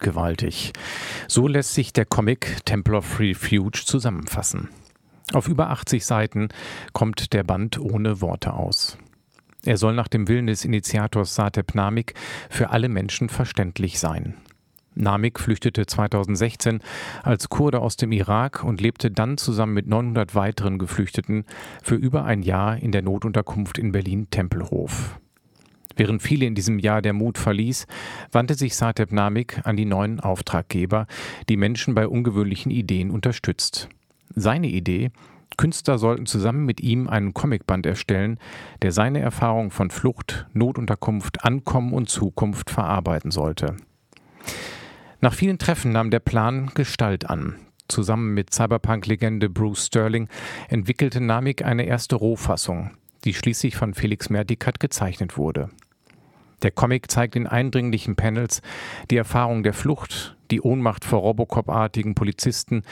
Bildgewaltig. So lässt sich der Comic Temple of Refuge zusammenfassen. Auf über 80 Seiten kommt der Band ohne Worte aus. Er soll nach dem Willen des Initiators Satep Namik für alle Menschen verständlich sein. Namik flüchtete 2016 als Kurde aus dem Irak und lebte dann zusammen mit 900 weiteren Geflüchteten für über ein Jahr in der Notunterkunft in Berlin-Tempelhof. Während viele in diesem Jahr der Mut verließ, wandte sich Satep Namik an die neuen Auftraggeber, die Menschen bei ungewöhnlichen Ideen unterstützt. Seine Idee, Künstler sollten zusammen mit ihm einen Comicband erstellen, der seine Erfahrung von Flucht, Notunterkunft, Ankommen und Zukunft verarbeiten sollte. Nach vielen Treffen nahm der Plan Gestalt an. Zusammen mit Cyberpunk-Legende Bruce Sterling entwickelte Namik eine erste Rohfassung, die schließlich von Felix Mertikat gezeichnet wurde. Der Comic zeigt in eindringlichen Panels die Erfahrung der Flucht, die Ohnmacht vor Robocop-artigen Polizisten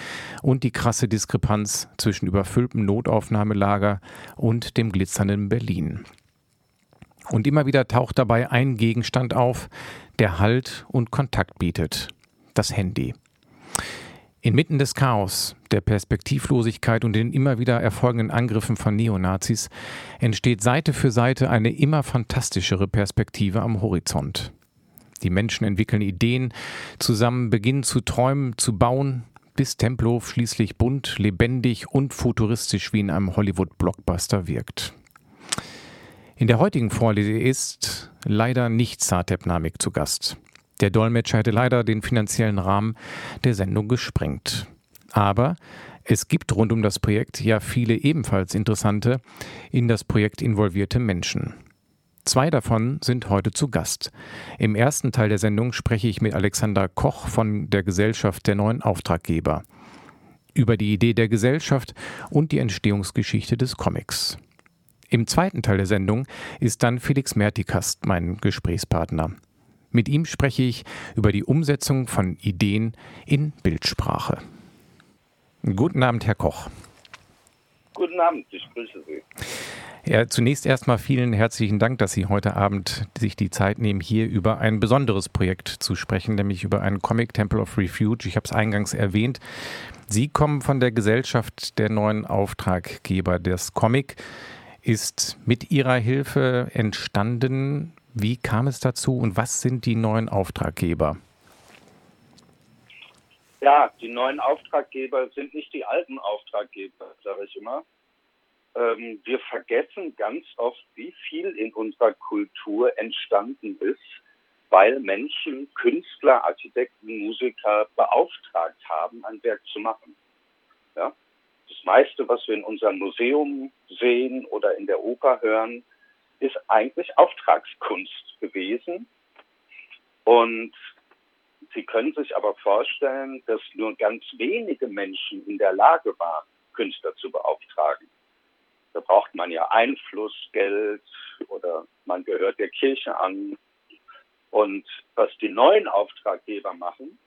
und die krasse Diskrepanz zwischen überfülltem Notaufnahmelager und dem glitzernden Berlin. Und immer wieder taucht dabei ein Gegenstand auf, der Halt und Kontakt bietet das Handy. Inmitten des Chaos, der Perspektivlosigkeit und den immer wieder erfolgenden Angriffen von Neonazis entsteht Seite für Seite eine immer fantastischere Perspektive am Horizont. Die Menschen entwickeln Ideen, zusammen beginnen zu träumen, zu bauen, bis Tempelhof schließlich bunt, lebendig und futuristisch wie in einem Hollywood-Blockbuster wirkt. In der heutigen Vorlese ist leider nicht Satep Namik zu Gast. Der Dolmetscher hätte leider den finanziellen Rahmen der Sendung gesprengt. Aber es gibt rund um das Projekt ja viele ebenfalls interessante, in das Projekt involvierte Menschen. Zwei davon sind heute zu Gast. Im ersten Teil der Sendung spreche ich mit Alexander Koch von der Gesellschaft der neuen Auftraggeber über die Idee der Gesellschaft und die Entstehungsgeschichte des Comics. Im zweiten Teil der Sendung ist dann Felix Mertikast mein Gesprächspartner. Mit ihm spreche ich über die Umsetzung von Ideen in Bildsprache. Guten Abend, Herr Koch. Guten Abend, ich grüße Sie. Ja, zunächst erstmal vielen herzlichen Dank, dass Sie heute Abend sich die Zeit nehmen, hier über ein besonderes Projekt zu sprechen, nämlich über einen Comic Temple of Refuge. Ich habe es eingangs erwähnt. Sie kommen von der Gesellschaft der neuen Auftraggeber. Das Comic ist mit Ihrer Hilfe entstanden. Wie kam es dazu und was sind die neuen Auftraggeber? Ja, die neuen Auftraggeber sind nicht die alten Auftraggeber, sage ich immer. Ähm, wir vergessen ganz oft, wie viel in unserer Kultur entstanden ist, weil Menschen, Künstler, Architekten, Musiker beauftragt haben, ein Werk zu machen. Ja? Das meiste, was wir in unserem Museum sehen oder in der Oper hören, ist eigentlich Auftragskunst gewesen. Und Sie können sich aber vorstellen, dass nur ganz wenige Menschen in der Lage waren, Künstler zu beauftragen. Da braucht man ja Einfluss, Geld oder man gehört der Kirche an. Und was die neuen Auftraggeber machen,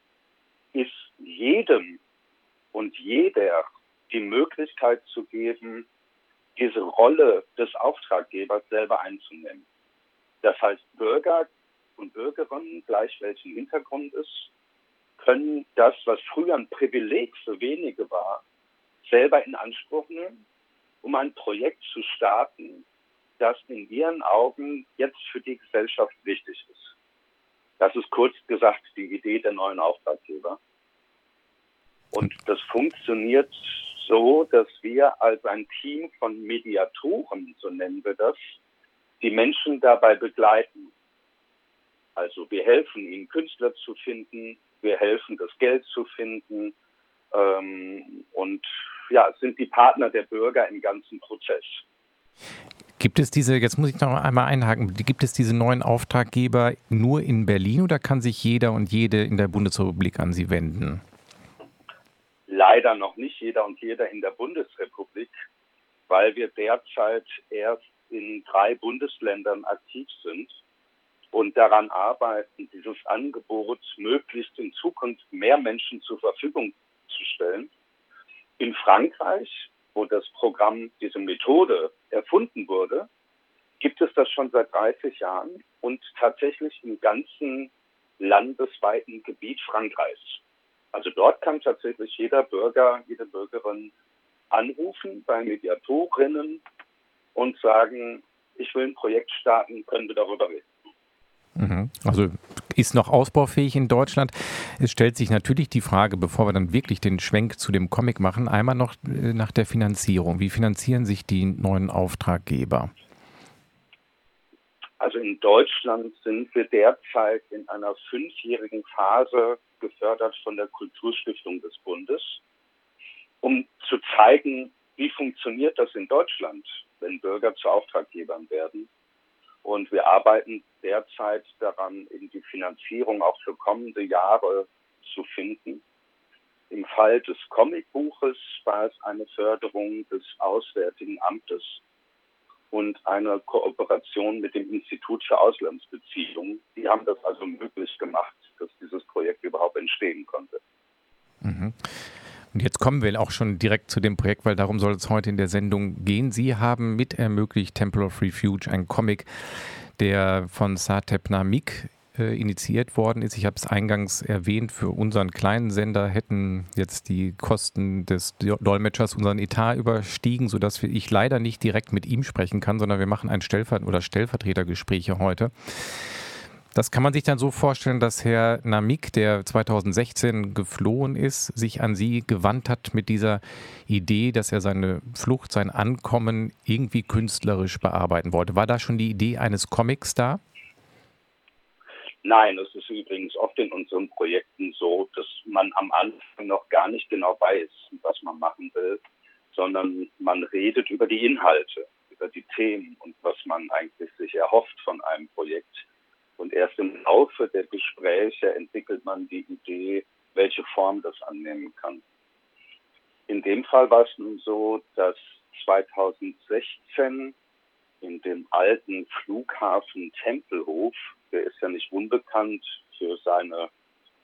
ist jedem und jeder die Möglichkeit zu geben, diese Rolle des Auftraggebers selber einzunehmen. Das heißt, Bürger und Bürgerinnen, gleich welchen Hintergrund ist, können das, was früher ein Privileg für wenige war, selber in Anspruch nehmen, um ein Projekt zu starten, das in ihren Augen jetzt für die Gesellschaft wichtig ist. Das ist kurz gesagt die Idee der neuen Auftraggeber. Und das funktioniert so, dass wir als ein Team von Mediatoren, so nennen wir das, die Menschen dabei begleiten. Also wir helfen ihnen, Künstler zu finden, wir helfen, das Geld zu finden ähm, und ja, sind die Partner der Bürger im ganzen Prozess. Gibt es diese, jetzt muss ich noch einmal einhaken, gibt es diese neuen Auftraggeber nur in Berlin oder kann sich jeder und jede in der Bundesrepublik an sie wenden? Leider noch nicht jeder und jeder in der Bundesrepublik, weil wir derzeit erst in drei Bundesländern aktiv sind und daran arbeiten, dieses Angebot möglichst in Zukunft mehr Menschen zur Verfügung zu stellen. In Frankreich, wo das Programm, diese Methode erfunden wurde, gibt es das schon seit 30 Jahren und tatsächlich im ganzen landesweiten Gebiet Frankreichs. Also dort kann tatsächlich jeder Bürger, jede Bürgerin anrufen bei Mediatorinnen und sagen, ich will ein Projekt starten, können wir darüber reden. Mhm. Also ist noch ausbaufähig in Deutschland. Es stellt sich natürlich die Frage, bevor wir dann wirklich den Schwenk zu dem Comic machen, einmal noch äh, nach der Finanzierung. Wie finanzieren sich die neuen Auftraggeber? Also in Deutschland sind wir derzeit in einer fünfjährigen Phase gefördert von der Kulturstiftung des Bundes, um zu zeigen, wie funktioniert das in Deutschland, wenn Bürger zu Auftraggebern werden. Und wir arbeiten derzeit daran, in die Finanzierung auch für kommende Jahre zu finden. Im Fall des Comicbuches war es eine Förderung des Auswärtigen Amtes und eine Kooperation mit dem Institut für Auslandsbeziehungen. Die haben das also möglich gemacht, dass dieses Projekt überhaupt entstehen konnte. Mhm. Und jetzt kommen wir auch schon direkt zu dem Projekt, weil darum soll es heute in der Sendung gehen. Sie haben mit ermöglicht Temple of Refuge, ein Comic, der von Satep Namik äh, initiiert worden ist. Ich habe es eingangs erwähnt, für unseren kleinen Sender hätten jetzt die Kosten des Dolmetschers unseren Etat überstiegen, sodass ich leider nicht direkt mit ihm sprechen kann, sondern wir machen ein Stellver oder Stellvertretergespräche heute. Das kann man sich dann so vorstellen, dass Herr Namik, der 2016 geflohen ist, sich an Sie gewandt hat mit dieser Idee, dass er seine Flucht, sein Ankommen irgendwie künstlerisch bearbeiten wollte. War da schon die Idee eines Comics da? Nein, es ist übrigens oft in unseren Projekten so, dass man am Anfang noch gar nicht genau weiß, was man machen will, sondern man redet über die Inhalte, über die Themen und was man eigentlich sich erhofft von einem Projekt. Und erst im Laufe der Gespräche entwickelt man die Idee, welche Form das annehmen kann. In dem Fall war es nun so, dass 2016 in dem alten Flughafen Tempelhof der ist ja nicht unbekannt für seine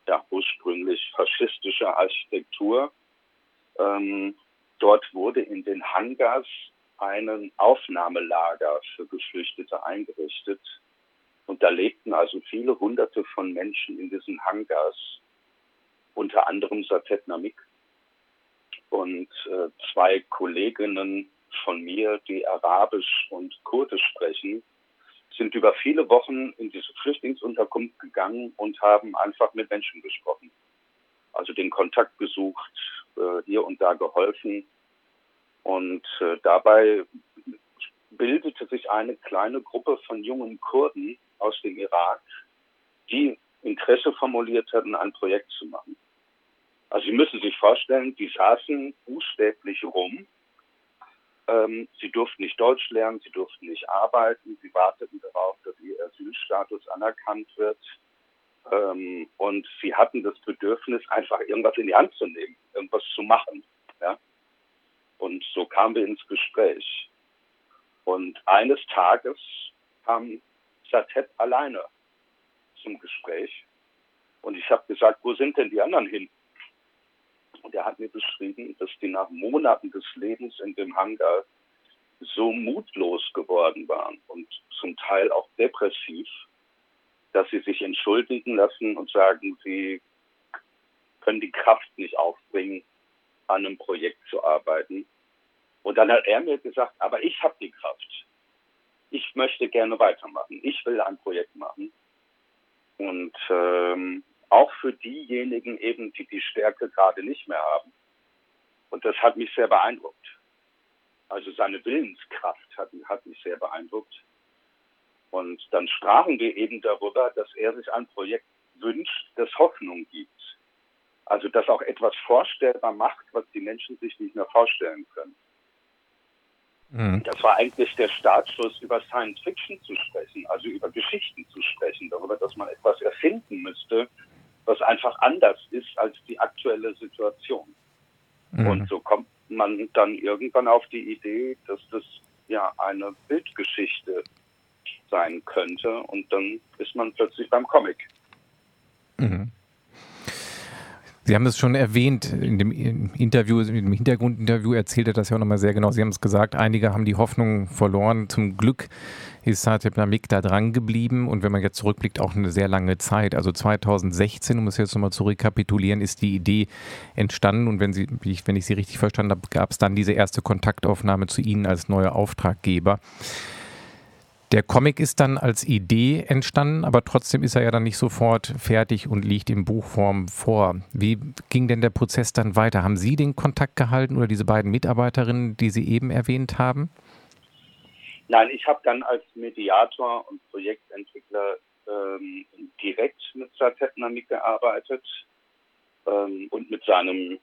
ja, ursprünglich faschistische Architektur. Ähm, dort wurde in den Hangars ein Aufnahmelager für Geflüchtete eingerichtet. Und da lebten also viele hunderte von Menschen in diesen Hangars, unter anderem Satet Namik. Und äh, zwei Kolleginnen von mir, die Arabisch und Kurdisch sprechen, sind über viele Wochen in diese Flüchtlingsunterkunft gegangen und haben einfach mit Menschen gesprochen. Also den Kontakt gesucht, äh, hier und da geholfen. Und äh, dabei bildete sich eine kleine Gruppe von jungen Kurden aus dem Irak, die Interesse formuliert hatten, ein Projekt zu machen. Also Sie müssen sich vorstellen, die saßen buchstäblich rum ähm, sie durften nicht Deutsch lernen, sie durften nicht arbeiten, sie warteten darauf, dass ihr Asylstatus anerkannt wird. Ähm, und sie hatten das Bedürfnis, einfach irgendwas in die Hand zu nehmen, irgendwas zu machen. Ja? Und so kamen wir ins Gespräch. Und eines Tages kam Satet alleine zum Gespräch. Und ich habe gesagt, wo sind denn die anderen hin? Und er hat mir beschrieben, dass die nach Monaten des Lebens in dem Hangar so mutlos geworden waren und zum Teil auch depressiv, dass sie sich entschuldigen lassen und sagen, sie können die Kraft nicht aufbringen, an einem Projekt zu arbeiten. Und dann hat er mir gesagt, aber ich habe die Kraft. Ich möchte gerne weitermachen. Ich will ein Projekt machen. Und ähm, auch für diejenigen eben, die die Stärke gerade nicht mehr haben. Und das hat mich sehr beeindruckt. Also seine Willenskraft hat, hat mich sehr beeindruckt. Und dann sprachen wir eben darüber, dass er sich ein Projekt wünscht, das Hoffnung gibt. Also das auch etwas vorstellbar macht, was die Menschen sich nicht mehr vorstellen können. Mhm. Das war eigentlich der Startschuss, über Science Fiction zu sprechen, also über Geschichten zu sprechen, darüber, dass man etwas erfinden müsste, was einfach anders ist als die aktuelle Situation. Mhm. Und so kommt man dann irgendwann auf die Idee, dass das ja eine Bildgeschichte sein könnte und dann ist man plötzlich beim Comic. Mhm. Sie haben es schon erwähnt, in dem Interview, in dem Hintergrundinterview erzählt er das ja auch nochmal sehr genau. Sie haben es gesagt, einige haben die Hoffnung verloren. Zum Glück ist Satya Namik da dran geblieben und wenn man jetzt zurückblickt, auch eine sehr lange Zeit. Also 2016, um es jetzt nochmal zu rekapitulieren, ist die Idee entstanden und wenn, Sie, wenn ich Sie richtig verstanden habe, gab es dann diese erste Kontaktaufnahme zu Ihnen als neuer Auftraggeber. Der Comic ist dann als Idee entstanden, aber trotzdem ist er ja dann nicht sofort fertig und liegt in Buchform vor. Wie ging denn der Prozess dann weiter? Haben Sie den Kontakt gehalten oder diese beiden Mitarbeiterinnen, die Sie eben erwähnt haben? Nein, ich habe dann als Mediator und Projektentwickler ähm, direkt mit Satetna mitgearbeitet ähm, und mit seinem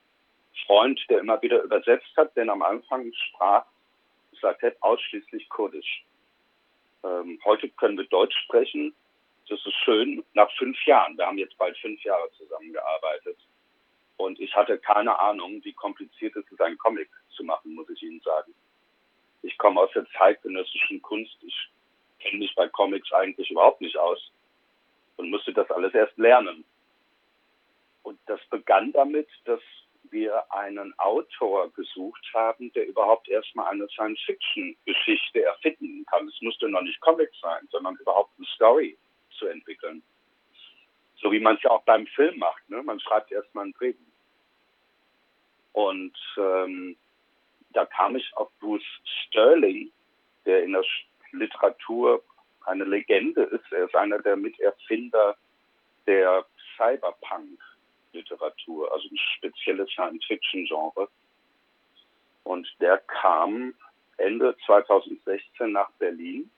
Freund, der immer wieder übersetzt hat, denn am Anfang sprach Satet ausschließlich Kurdisch. Ähm, heute können wir Deutsch sprechen. Das ist schön. Nach fünf Jahren. Wir haben jetzt bald fünf Jahre zusammengearbeitet. Und ich hatte keine Ahnung, wie kompliziert es ist, einen Comic zu machen, muss ich Ihnen sagen. Ich komme aus der zeitgenössischen Kunst. Ich kenne mich bei Comics eigentlich überhaupt nicht aus und musste das alles erst lernen. Und das begann damit, dass wir einen Autor gesucht haben, der überhaupt erstmal eine Science-Fiction-Geschichte erfinden kann. Es musste noch nicht Comic sein, sondern überhaupt eine Story zu entwickeln. So wie man es ja auch beim Film macht. Ne? Man schreibt erstmal ein Drehbuch. Und ähm, da kam ich auf Bruce Sterling, der in der Literatur eine Legende ist. Er ist einer der Miterfinder der Cyberpunk Literatur, also ein spezielles Science-Fiction-Genre. Und der kam Ende 2016 nach Berlin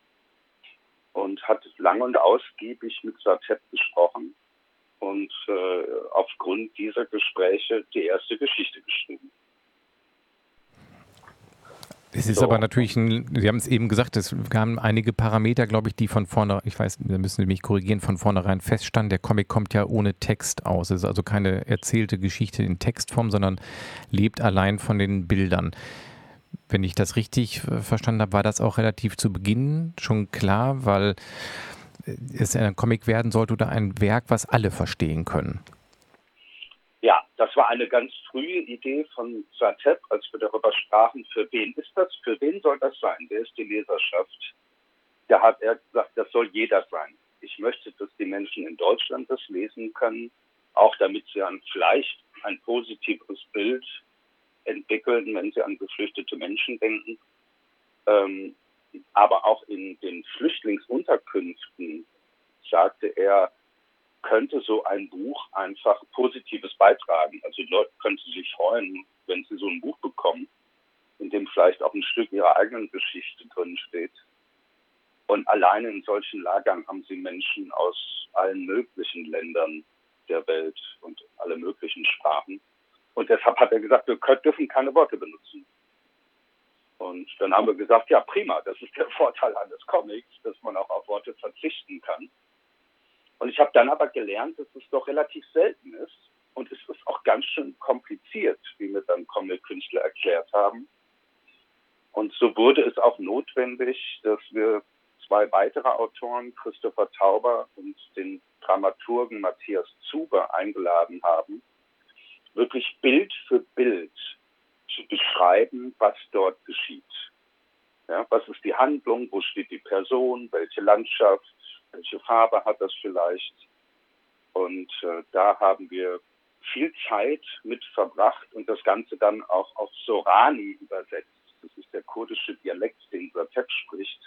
und hat lang und ausgiebig mit Satet gesprochen und äh, aufgrund dieser Gespräche die erste Geschichte geschrieben. Es ist so. aber natürlich, ein, Sie haben es eben gesagt, es kamen einige Parameter, glaube ich, die von vorne, ich weiß, da müssen Sie mich korrigieren, von vornherein feststanden. Der Comic kommt ja ohne Text aus. Es ist also keine erzählte Geschichte in Textform, sondern lebt allein von den Bildern. Wenn ich das richtig äh, verstanden habe, war das auch relativ zu Beginn schon klar, weil es ein Comic werden sollte oder ein Werk, was alle verstehen können. Ja, das war eine ganz frühe Idee von Satep, als wir darüber sprachen, für wen ist das, für wen soll das sein, wer ist die Leserschaft? Da hat er gesagt, das soll jeder sein. Ich möchte, dass die Menschen in Deutschland das lesen können, auch damit sie an vielleicht ein positives Bild entwickeln, wenn sie an geflüchtete Menschen denken. Ähm, aber auch in den Flüchtlingsunterkünften sagte er, könnte so ein Buch einfach Positives beitragen. Also die Leute könnten sich freuen, wenn sie so ein Buch bekommen, in dem vielleicht auch ein Stück ihrer eigenen Geschichte drin steht. Und alleine in solchen Lagern haben sie Menschen aus allen möglichen Ländern der Welt und alle möglichen Sprachen. Und deshalb hat er gesagt, wir dürfen keine Worte benutzen. Und dann haben wir gesagt, ja prima, das ist der Vorteil eines Comics, dass man auch auf Worte verzichten kann. Und ich habe dann aber gelernt, dass es doch relativ selten ist. Und es ist auch ganz schön kompliziert, wie mir dann Comic-Künstler erklärt haben. Und so wurde es auch notwendig, dass wir zwei weitere Autoren, Christopher Tauber und den Dramaturgen Matthias Zuber, eingeladen haben, wirklich Bild für Bild zu beschreiben, was dort geschieht. Ja, was ist die Handlung, wo steht die Person, welche Landschaft, welche Farbe hat das vielleicht? Und äh, da haben wir viel Zeit mit verbracht und das Ganze dann auch auf Sorani übersetzt. Das ist der kurdische Dialekt, den Satet spricht,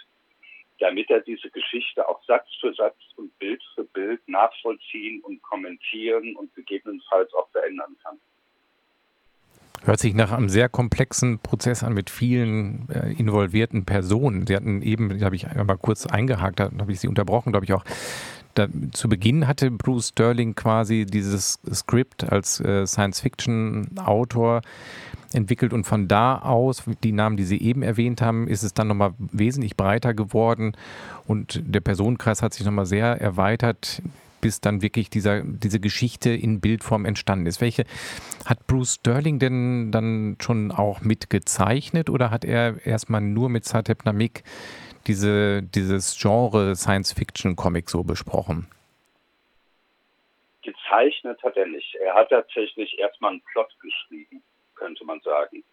damit er diese Geschichte auch Satz für Satz und Bild für Bild nachvollziehen und kommentieren und gegebenenfalls auch verändern kann. Hört sich nach einem sehr komplexen Prozess an mit vielen äh, involvierten Personen. Sie hatten eben, da habe ich einmal kurz eingehakt, da habe ich Sie unterbrochen, glaube ich auch. Da, zu Beginn hatte Bruce Sterling quasi dieses Skript als äh, Science-Fiction-Autor entwickelt und von da aus, die Namen, die Sie eben erwähnt haben, ist es dann nochmal wesentlich breiter geworden und der Personenkreis hat sich nochmal sehr erweitert bis dann wirklich dieser, diese Geschichte in Bildform entstanden ist. Welche hat Bruce Sterling denn dann schon auch mitgezeichnet oder hat er erstmal nur mit Satep Namik diese, dieses Genre Science-Fiction-Comic so besprochen? Gezeichnet hat er nicht. Er hat tatsächlich erstmal einen Plot geschrieben, könnte man sagen.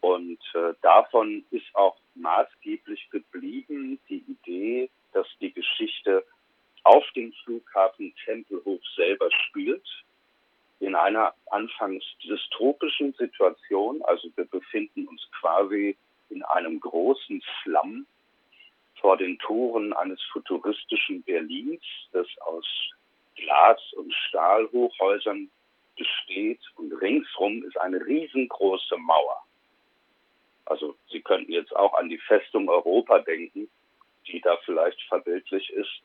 Und äh, davon ist auch maßgeblich geblieben die Idee, dass die Geschichte dem Flughafen Tempelhof selber spielt, in einer anfangs dystopischen Situation. Also wir befinden uns quasi in einem großen Slum vor den Toren eines futuristischen Berlins, das aus Glas- und Stahlhochhäusern besteht und ringsrum ist eine riesengroße Mauer. Also Sie könnten jetzt auch an die Festung Europa denken, die da vielleicht verbildlich ist.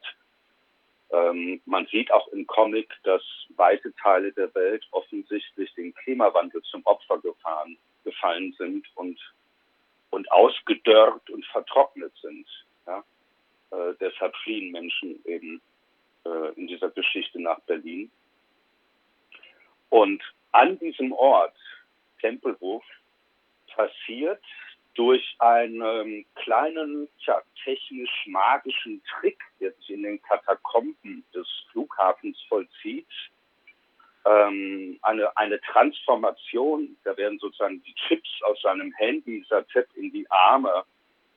Ähm, man sieht auch im Comic, dass weite Teile der Welt offensichtlich dem Klimawandel zum Opfer gefahren, gefallen sind und, und ausgedörrt und vertrocknet sind. Ja? Äh, deshalb fliehen Menschen eben äh, in dieser Geschichte nach Berlin. Und an diesem Ort, Tempelhof, passiert durch einen kleinen, tja, technisch-magischen Trick, sich in den Katakomben des Flughafens vollzieht, ähm, eine, eine Transformation. Da werden sozusagen die Chips aus seinem Handy Satep in die Arme,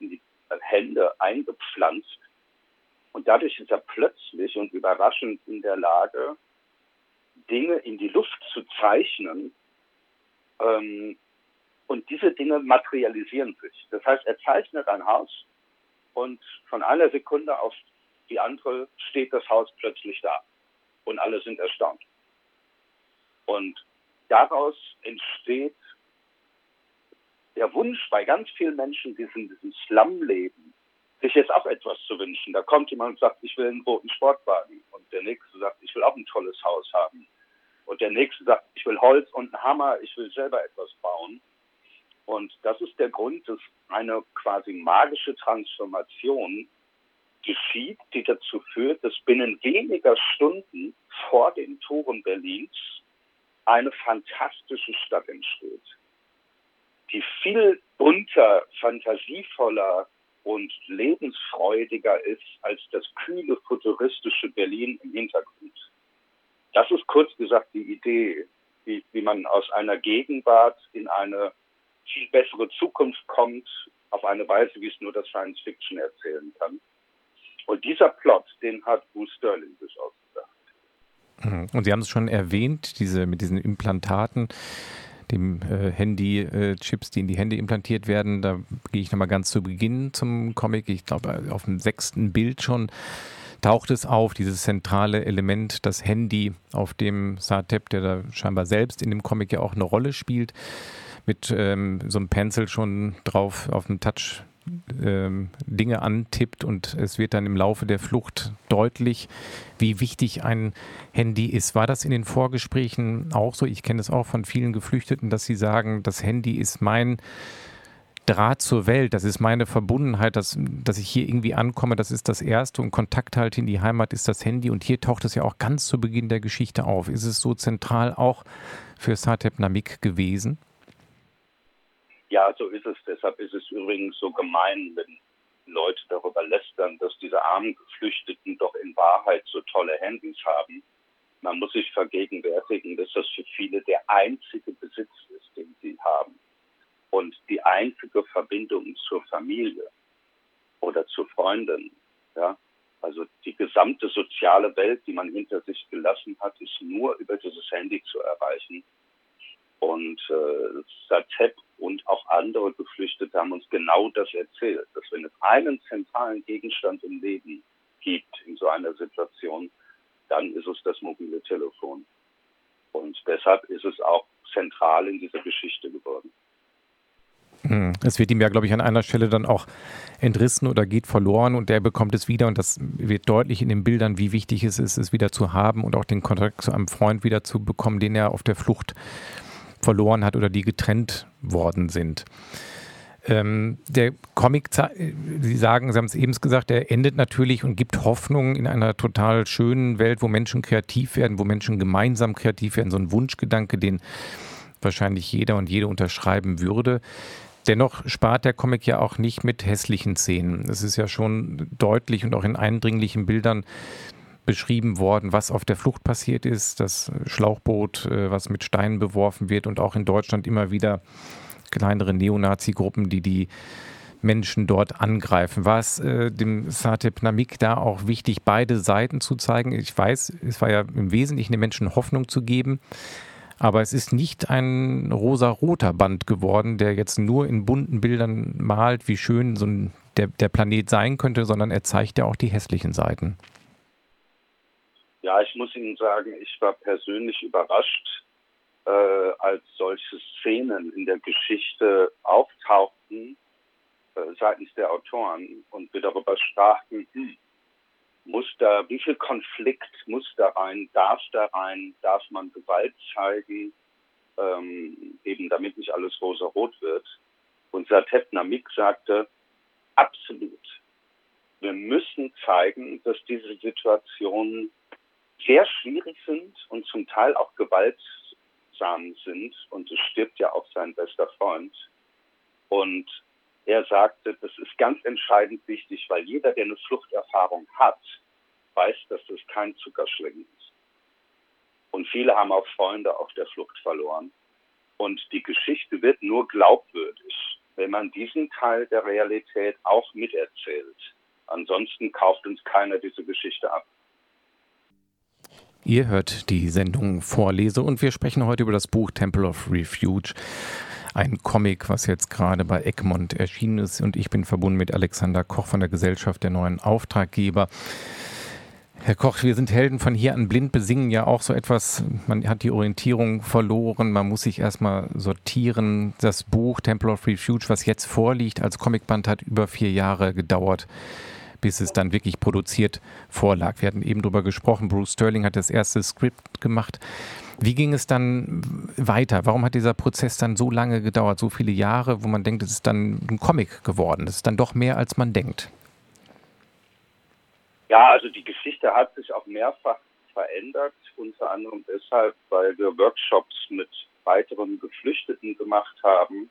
in die Hände eingepflanzt. Und dadurch ist er plötzlich und überraschend in der Lage, Dinge in die Luft zu zeichnen, ähm, und diese Dinge materialisieren sich. Das heißt, er zeichnet ein Haus und von einer Sekunde auf die andere steht das Haus plötzlich da. Und alle sind erstaunt. Und daraus entsteht der Wunsch bei ganz vielen Menschen, die in diesem Slum leben, sich jetzt auch etwas zu wünschen. Da kommt jemand und sagt, ich will einen roten Sportwagen. Und der nächste sagt, ich will auch ein tolles Haus haben. Und der nächste sagt, ich will Holz und einen Hammer, ich will selber etwas bauen. Und das ist der Grund, dass eine quasi magische Transformation geschieht, die dazu führt, dass binnen weniger Stunden vor den Toren Berlins eine fantastische Stadt entsteht, die viel bunter, fantasievoller und lebensfreudiger ist als das kühle, futuristische Berlin im Hintergrund. Das ist kurz gesagt die Idee, wie, wie man aus einer Gegenwart in eine viel bessere Zukunft kommt, auf eine Weise, wie es nur das Science Fiction erzählen kann. Und dieser Plot, den hat Bruce Sterling sich ausgedacht. Mhm. Und Sie haben es schon erwähnt, diese mit diesen Implantaten, dem äh, Handy-Chips, äh, die in die Hände implantiert werden. Da gehe ich nochmal ganz zu Beginn zum Comic. Ich glaube, auf dem sechsten Bild schon taucht es auf, dieses zentrale Element, das Handy, auf dem Satep, der da scheinbar selbst in dem Comic ja auch eine Rolle spielt, mit ähm, so einem Pencil schon drauf auf dem Touch ähm, Dinge antippt und es wird dann im Laufe der Flucht deutlich, wie wichtig ein Handy ist. War das in den Vorgesprächen auch so? Ich kenne es auch von vielen Geflüchteten, dass sie sagen, das Handy ist mein Draht zur Welt, das ist meine Verbundenheit, dass, dass ich hier irgendwie ankomme, das ist das Erste und Kontakt halt in die Heimat ist das Handy und hier taucht es ja auch ganz zu Beginn der Geschichte auf. Ist es so zentral auch für Satep Namik gewesen? Ja, so ist es. Deshalb ist es übrigens so gemein, wenn Leute darüber lästern, dass diese armen Geflüchteten doch in Wahrheit so tolle Handys haben. Man muss sich vergegenwärtigen, dass das für viele der einzige Besitz ist, den sie haben. Und die einzige Verbindung zur Familie oder zu Freunden. Ja? Also die gesamte soziale Welt, die man hinter sich gelassen hat, ist nur über dieses Handy zu erreichen. Und äh, Satep und auch andere Geflüchtete haben uns genau das erzählt, dass wenn es einen zentralen Gegenstand im Leben gibt in so einer Situation, dann ist es das mobile Telefon. Und deshalb ist es auch zentral in dieser Geschichte geworden. Hm. Es wird ihm ja, glaube ich, an einer Stelle dann auch entrissen oder geht verloren und der bekommt es wieder und das wird deutlich in den Bildern, wie wichtig es ist, es wieder zu haben und auch den Kontakt zu einem Freund wieder zu bekommen, den er auf der Flucht verloren hat oder die getrennt worden sind. Ähm, der Comic, Sie sagen, Sie haben es eben gesagt, der endet natürlich und gibt Hoffnung in einer total schönen Welt, wo Menschen kreativ werden, wo Menschen gemeinsam kreativ werden. So ein Wunschgedanke, den wahrscheinlich jeder und jede unterschreiben würde. Dennoch spart der Comic ja auch nicht mit hässlichen Szenen. Es ist ja schon deutlich und auch in eindringlichen Bildern beschrieben worden, was auf der Flucht passiert ist, das Schlauchboot, äh, was mit Steinen beworfen wird und auch in Deutschland immer wieder kleinere Neonazi-Gruppen, die die Menschen dort angreifen. War es äh, dem Satep Namik da auch wichtig, beide Seiten zu zeigen? Ich weiß, es war ja im Wesentlichen den Menschen Hoffnung zu geben, aber es ist nicht ein rosa-roter Band geworden, der jetzt nur in bunten Bildern malt, wie schön so ein, der, der Planet sein könnte, sondern er zeigt ja auch die hässlichen Seiten. Ja, ich muss Ihnen sagen, ich war persönlich überrascht, äh, als solche Szenen in der Geschichte auftauchten äh, seitens der Autoren und wir darüber sprachen, hm, muss da, wie viel Konflikt muss da rein, darf da rein, darf man Gewalt zeigen, ähm, eben damit nicht alles rosa-rot wird. Und Satep Namik sagte, absolut. Wir müssen zeigen, dass diese Situationen sehr schwierig sind und zum Teil auch gewaltsam sind. Und es stirbt ja auch sein bester Freund. Und er sagte, das ist ganz entscheidend wichtig, weil jeder, der eine Fluchterfahrung hat, weiß, dass das kein Zuckerschlecken ist. Und viele haben auch Freunde auf der Flucht verloren. Und die Geschichte wird nur glaubwürdig, wenn man diesen Teil der Realität auch miterzählt. Ansonsten kauft uns keiner diese Geschichte ab. Ihr hört die Sendung Vorlese und wir sprechen heute über das Buch Temple of Refuge ein Comic, was jetzt gerade bei Egmont erschienen ist. Und ich bin verbunden mit Alexander Koch von der Gesellschaft der neuen Auftraggeber. Herr Koch, wir sind Helden von hier an blind, besingen ja auch so etwas. Man hat die Orientierung verloren, man muss sich erstmal sortieren. Das Buch Temple of Refuge, was jetzt vorliegt als Comicband, hat über vier Jahre gedauert bis es dann wirklich produziert vorlag. Wir hatten eben darüber gesprochen, Bruce Sterling hat das erste Skript gemacht. Wie ging es dann weiter? Warum hat dieser Prozess dann so lange gedauert, so viele Jahre, wo man denkt, es ist dann ein Comic geworden? Es ist dann doch mehr, als man denkt. Ja, also die Geschichte hat sich auch mehrfach verändert, unter anderem deshalb, weil wir Workshops mit weiteren Geflüchteten gemacht haben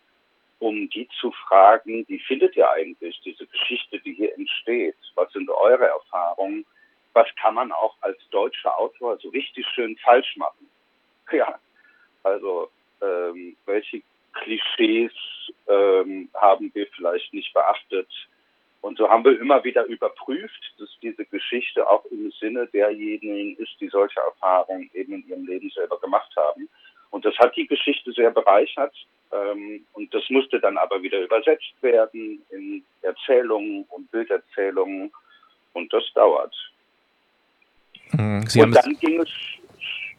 um die zu fragen, wie findet ihr eigentlich diese Geschichte, die hier entsteht? Was sind eure Erfahrungen? Was kann man auch als deutscher Autor so richtig schön falsch machen? Ja, also ähm, welche Klischees ähm, haben wir vielleicht nicht beachtet? Und so haben wir immer wieder überprüft, dass diese Geschichte auch im Sinne derjenigen ist, die solche Erfahrungen eben in ihrem Leben selber gemacht haben. Und das hat die Geschichte sehr bereichert. Ähm, und das musste dann aber wieder übersetzt werden in Erzählungen und Bilderzählungen. Und das dauert. Mhm, Sie und dann ging, es,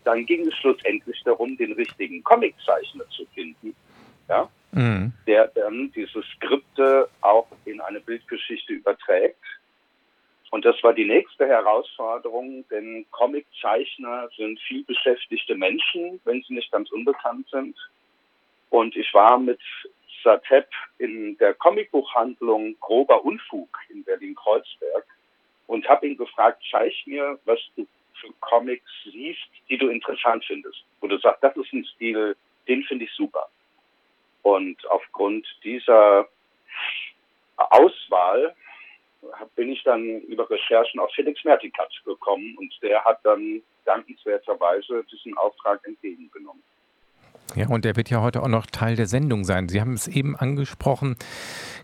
dann ging es schlussendlich darum, den richtigen Comiczeichner zu finden, ja, mhm. der dann diese Skripte auch in eine Bildgeschichte überträgt. Und das war die nächste Herausforderung, denn Comiczeichner sind viel beschäftigte Menschen, wenn sie nicht ganz unbekannt sind. Und ich war mit Satep in der Comicbuchhandlung Grober Unfug in Berlin-Kreuzberg und habe ihn gefragt, zeig mir, was du für Comics siehst, die du interessant findest. Wo du sagst, das ist ein Stil, den finde ich super. Und aufgrund dieser Auswahl bin ich dann über Recherchen auf Felix Mertikat gekommen und der hat dann dankenswerterweise diesen Auftrag entgegengenommen. Ja, und er wird ja heute auch noch Teil der Sendung sein. Sie haben es eben angesprochen,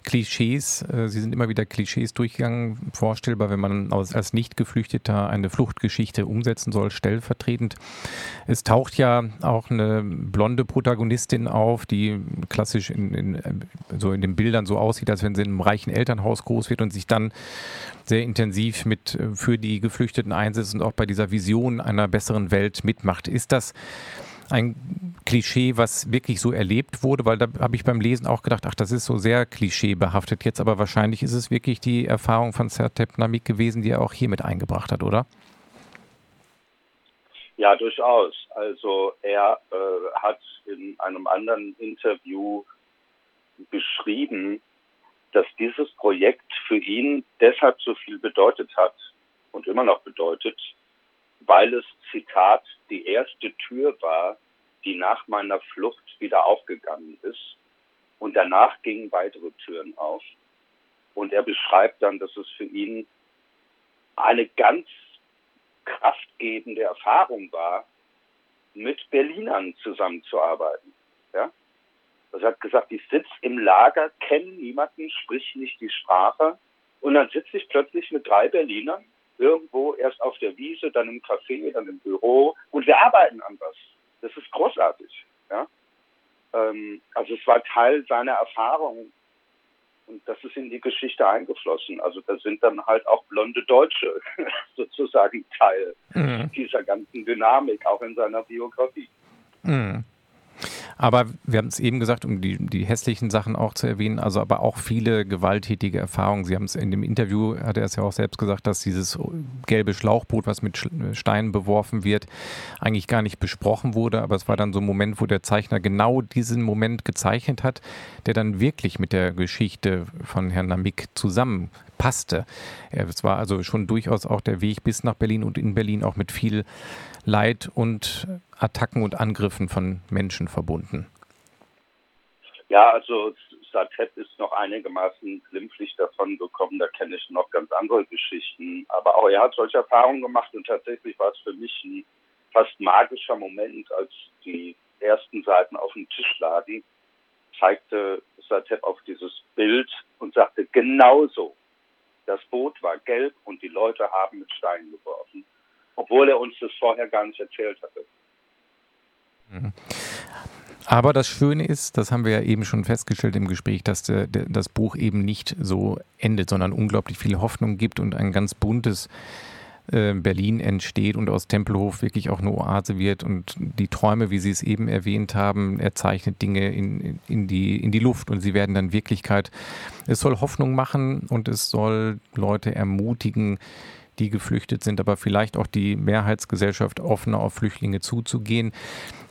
Klischees. Äh, Sie sind immer wieder Klischees durchgegangen. Vorstellbar, wenn man als Nicht-Geflüchteter eine Fluchtgeschichte umsetzen soll, stellvertretend. Es taucht ja auch eine blonde Protagonistin auf, die klassisch in, in, so in den Bildern so aussieht, als wenn sie in einem reichen Elternhaus groß wird und sich dann sehr intensiv mit äh, für die Geflüchteten einsetzt und auch bei dieser Vision einer besseren Welt mitmacht. Ist das ein Klischee, was wirklich so erlebt wurde, weil da habe ich beim Lesen auch gedacht, ach, das ist so sehr klischeebehaftet jetzt, aber wahrscheinlich ist es wirklich die Erfahrung von Sertep Namik gewesen, die er auch hier mit eingebracht hat, oder? Ja, durchaus. Also er äh, hat in einem anderen Interview beschrieben, dass dieses Projekt für ihn deshalb so viel bedeutet hat und immer noch bedeutet, weil es, Zitat, die erste Tür war, die nach meiner Flucht wieder aufgegangen ist. Und danach gingen weitere Türen auf. Und er beschreibt dann, dass es für ihn eine ganz kraftgebende Erfahrung war, mit Berlinern zusammenzuarbeiten. Ja? Also er hat gesagt, ich sitze im Lager, kenne niemanden, sprich nicht die Sprache. Und dann sitze ich plötzlich mit drei Berlinern irgendwo, erst auf der Wiese, dann im Café, dann im Büro und wir arbeiten an was. Das ist großartig. Ja? Ähm, also es war Teil seiner Erfahrung und das ist in die Geschichte eingeflossen. Also da sind dann halt auch blonde Deutsche sozusagen Teil mhm. dieser ganzen Dynamik, auch in seiner Biografie. Mhm. Aber wir haben es eben gesagt, um die, die hässlichen Sachen auch zu erwähnen, also aber auch viele gewalttätige Erfahrungen. Sie haben es in dem Interview, hat er es ja auch selbst gesagt, dass dieses gelbe Schlauchboot, was mit Steinen beworfen wird, eigentlich gar nicht besprochen wurde. Aber es war dann so ein Moment, wo der Zeichner genau diesen Moment gezeichnet hat, der dann wirklich mit der Geschichte von Herrn Namik zusammen passte. Es war also schon durchaus auch der Weg bis nach Berlin und in Berlin auch mit viel Leid und Attacken und Angriffen von Menschen verbunden. Ja, also Satet ist noch einigermaßen glimpflich davon gekommen. Da kenne ich noch ganz andere Geschichten. Aber auch er hat solche Erfahrungen gemacht und tatsächlich war es für mich ein fast magischer Moment, als die ersten Seiten auf dem Tisch lagen, zeigte Satet auf dieses Bild und sagte, genauso das Boot war gelb und die Leute haben mit Steinen geworfen, obwohl er uns das vorher gar nicht erzählt hatte. Mhm. Aber das Schöne ist, das haben wir ja eben schon festgestellt im Gespräch, dass der, der, das Buch eben nicht so endet, sondern unglaublich viel Hoffnung gibt und ein ganz buntes äh, Berlin entsteht und aus Tempelhof wirklich auch eine Oase wird und die Träume, wie Sie es eben erwähnt haben, er zeichnet Dinge in, in, die, in die Luft und sie werden dann Wirklichkeit. Es soll Hoffnung machen und es soll Leute ermutigen, die geflüchtet sind, aber vielleicht auch die Mehrheitsgesellschaft offener auf Flüchtlinge zuzugehen.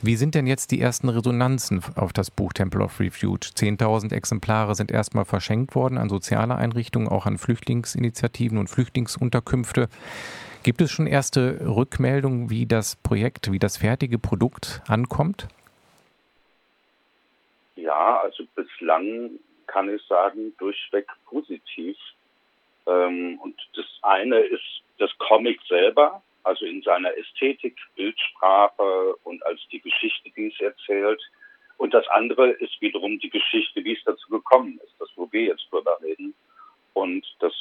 Wie sind denn jetzt die ersten Resonanzen auf das Buch Temple of Refuge? 10.000 Exemplare sind erstmal verschenkt worden an soziale Einrichtungen, auch an Flüchtlingsinitiativen und Flüchtlingsunterkünfte. Gibt es schon erste Rückmeldungen, wie das Projekt, wie das fertige Produkt ankommt? Ja, also bislang kann ich sagen, durchweg positiv. Ähm, und das eine ist das Comic selber, also in seiner Ästhetik, Bildsprache und als die Geschichte, die es erzählt. Und das andere ist wiederum die Geschichte, wie es dazu gekommen ist, das, wo wir jetzt drüber reden. Und das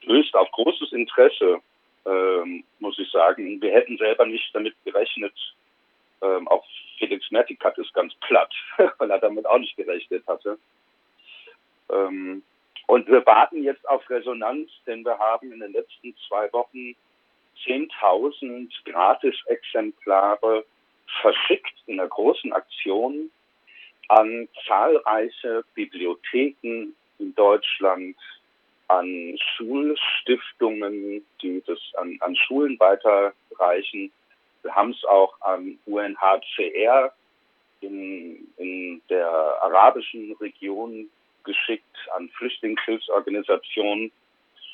stößt auf großes Interesse ähm, muss ich sagen. Wir hätten selber nicht damit gerechnet. Ähm, auch Felix Mertikat ist ganz platt, weil er damit auch nicht gerechnet hatte. Ähm, und wir warten jetzt auf Resonanz, denn wir haben in den letzten zwei Wochen 10.000 Gratis-Exemplare verschickt in einer großen Aktion an zahlreiche Bibliotheken in Deutschland, an Schulstiftungen, die das an, an Schulen weiterreichen. Wir haben es auch an UNHCR in, in der arabischen Region geschickt, an Flüchtlingshilfsorganisationen,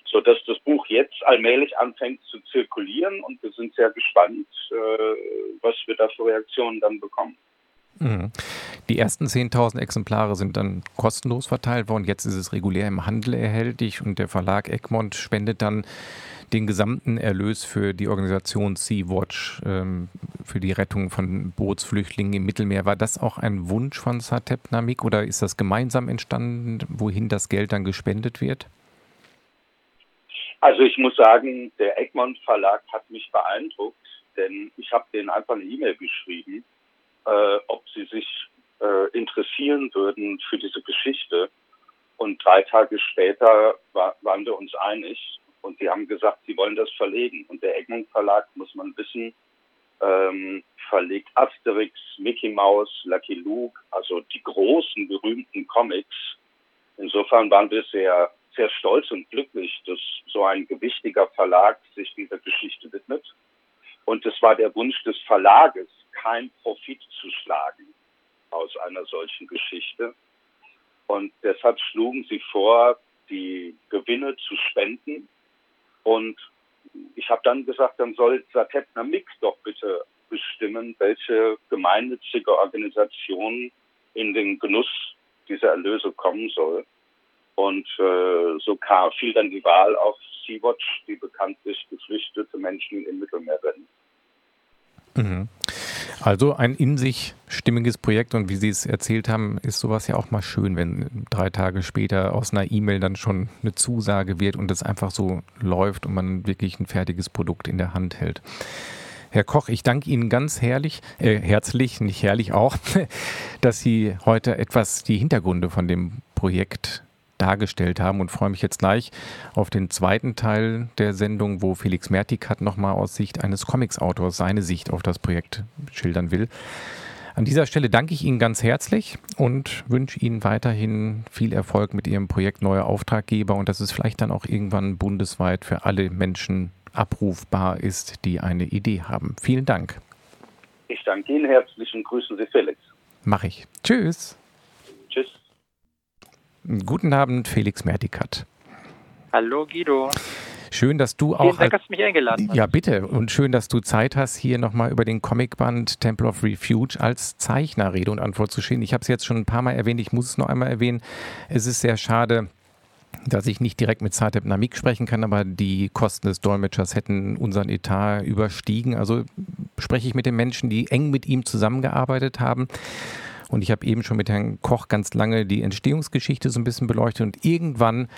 sodass das Buch jetzt allmählich anfängt zu zirkulieren und wir sind sehr gespannt, äh, was wir da für Reaktionen dann bekommen. Mhm. Die ersten 10.000 Exemplare sind dann kostenlos verteilt worden. Jetzt ist es regulär im Handel erhältlich und der Verlag Egmont spendet dann den gesamten Erlös für die Organisation Sea-Watch, ähm, für die Rettung von Bootsflüchtlingen im Mittelmeer. War das auch ein Wunsch von Satep Namik oder ist das gemeinsam entstanden, wohin das Geld dann gespendet wird? Also ich muss sagen, der Egmont Verlag hat mich beeindruckt, denn ich habe denen einfach eine E-Mail geschrieben äh, ob sie sich äh, interessieren würden für diese Geschichte. Und drei Tage später war, waren wir uns einig und sie haben gesagt, sie wollen das verlegen. Und der Egmont Verlag, muss man wissen, ähm, verlegt Asterix, Mickey Mouse, Lucky Luke, also die großen, berühmten Comics. Insofern waren wir sehr, sehr stolz und glücklich, dass so ein gewichtiger Verlag sich dieser Geschichte widmet. Und es war der Wunsch des Verlages, kein Profit zu schlagen aus einer solchen Geschichte. Und deshalb schlugen sie vor, die Gewinne zu spenden. Und ich habe dann gesagt, dann soll Satetna Mix doch bitte bestimmen, welche gemeinnützige Organisation in den Genuss dieser Erlöse kommen soll. Und äh, so kam, fiel dann die Wahl auf Sea-Watch, die bekanntlich geflüchtete Menschen im Mittelmeer retten. Mhm. Also ein in sich stimmiges Projekt und wie Sie es erzählt haben, ist sowas ja auch mal schön, wenn drei Tage später aus einer E-Mail dann schon eine Zusage wird und es einfach so läuft und man wirklich ein fertiges Produkt in der Hand hält. Herr Koch, ich danke Ihnen ganz herrlich, äh, herzlich, nicht herrlich auch, dass Sie heute etwas die Hintergründe von dem Projekt dargestellt haben und freue mich jetzt gleich auf den zweiten Teil der Sendung, wo Felix Mertikat nochmal aus Sicht eines Comicsautors seine Sicht auf das Projekt schildern will. An dieser Stelle danke ich Ihnen ganz herzlich und wünsche Ihnen weiterhin viel Erfolg mit Ihrem Projekt Neue Auftraggeber und dass es vielleicht dann auch irgendwann bundesweit für alle Menschen abrufbar ist, die eine Idee haben. Vielen Dank. Ich danke Ihnen herzlich und grüßen Sie Felix. Mache ich. Tschüss. Tschüss. Guten Abend, Felix Mertikat. Hallo Guido. Schön, dass du Vielen auch. Dank, dass du mich eingeladen hast. Ja, bitte. Und schön, dass du Zeit hast, hier nochmal über den Comicband Temple of Refuge als Zeichner Rede und Antwort zu stehen. Ich habe es jetzt schon ein paar Mal erwähnt, ich muss es noch einmal erwähnen. Es ist sehr schade, dass ich nicht direkt mit Zatep Namik sprechen kann, aber die Kosten des Dolmetschers hätten unseren Etat überstiegen. Also spreche ich mit den Menschen, die eng mit ihm zusammengearbeitet haben. Und ich habe eben schon mit Herrn Koch ganz lange die Entstehungsgeschichte so ein bisschen beleuchtet. Und irgendwann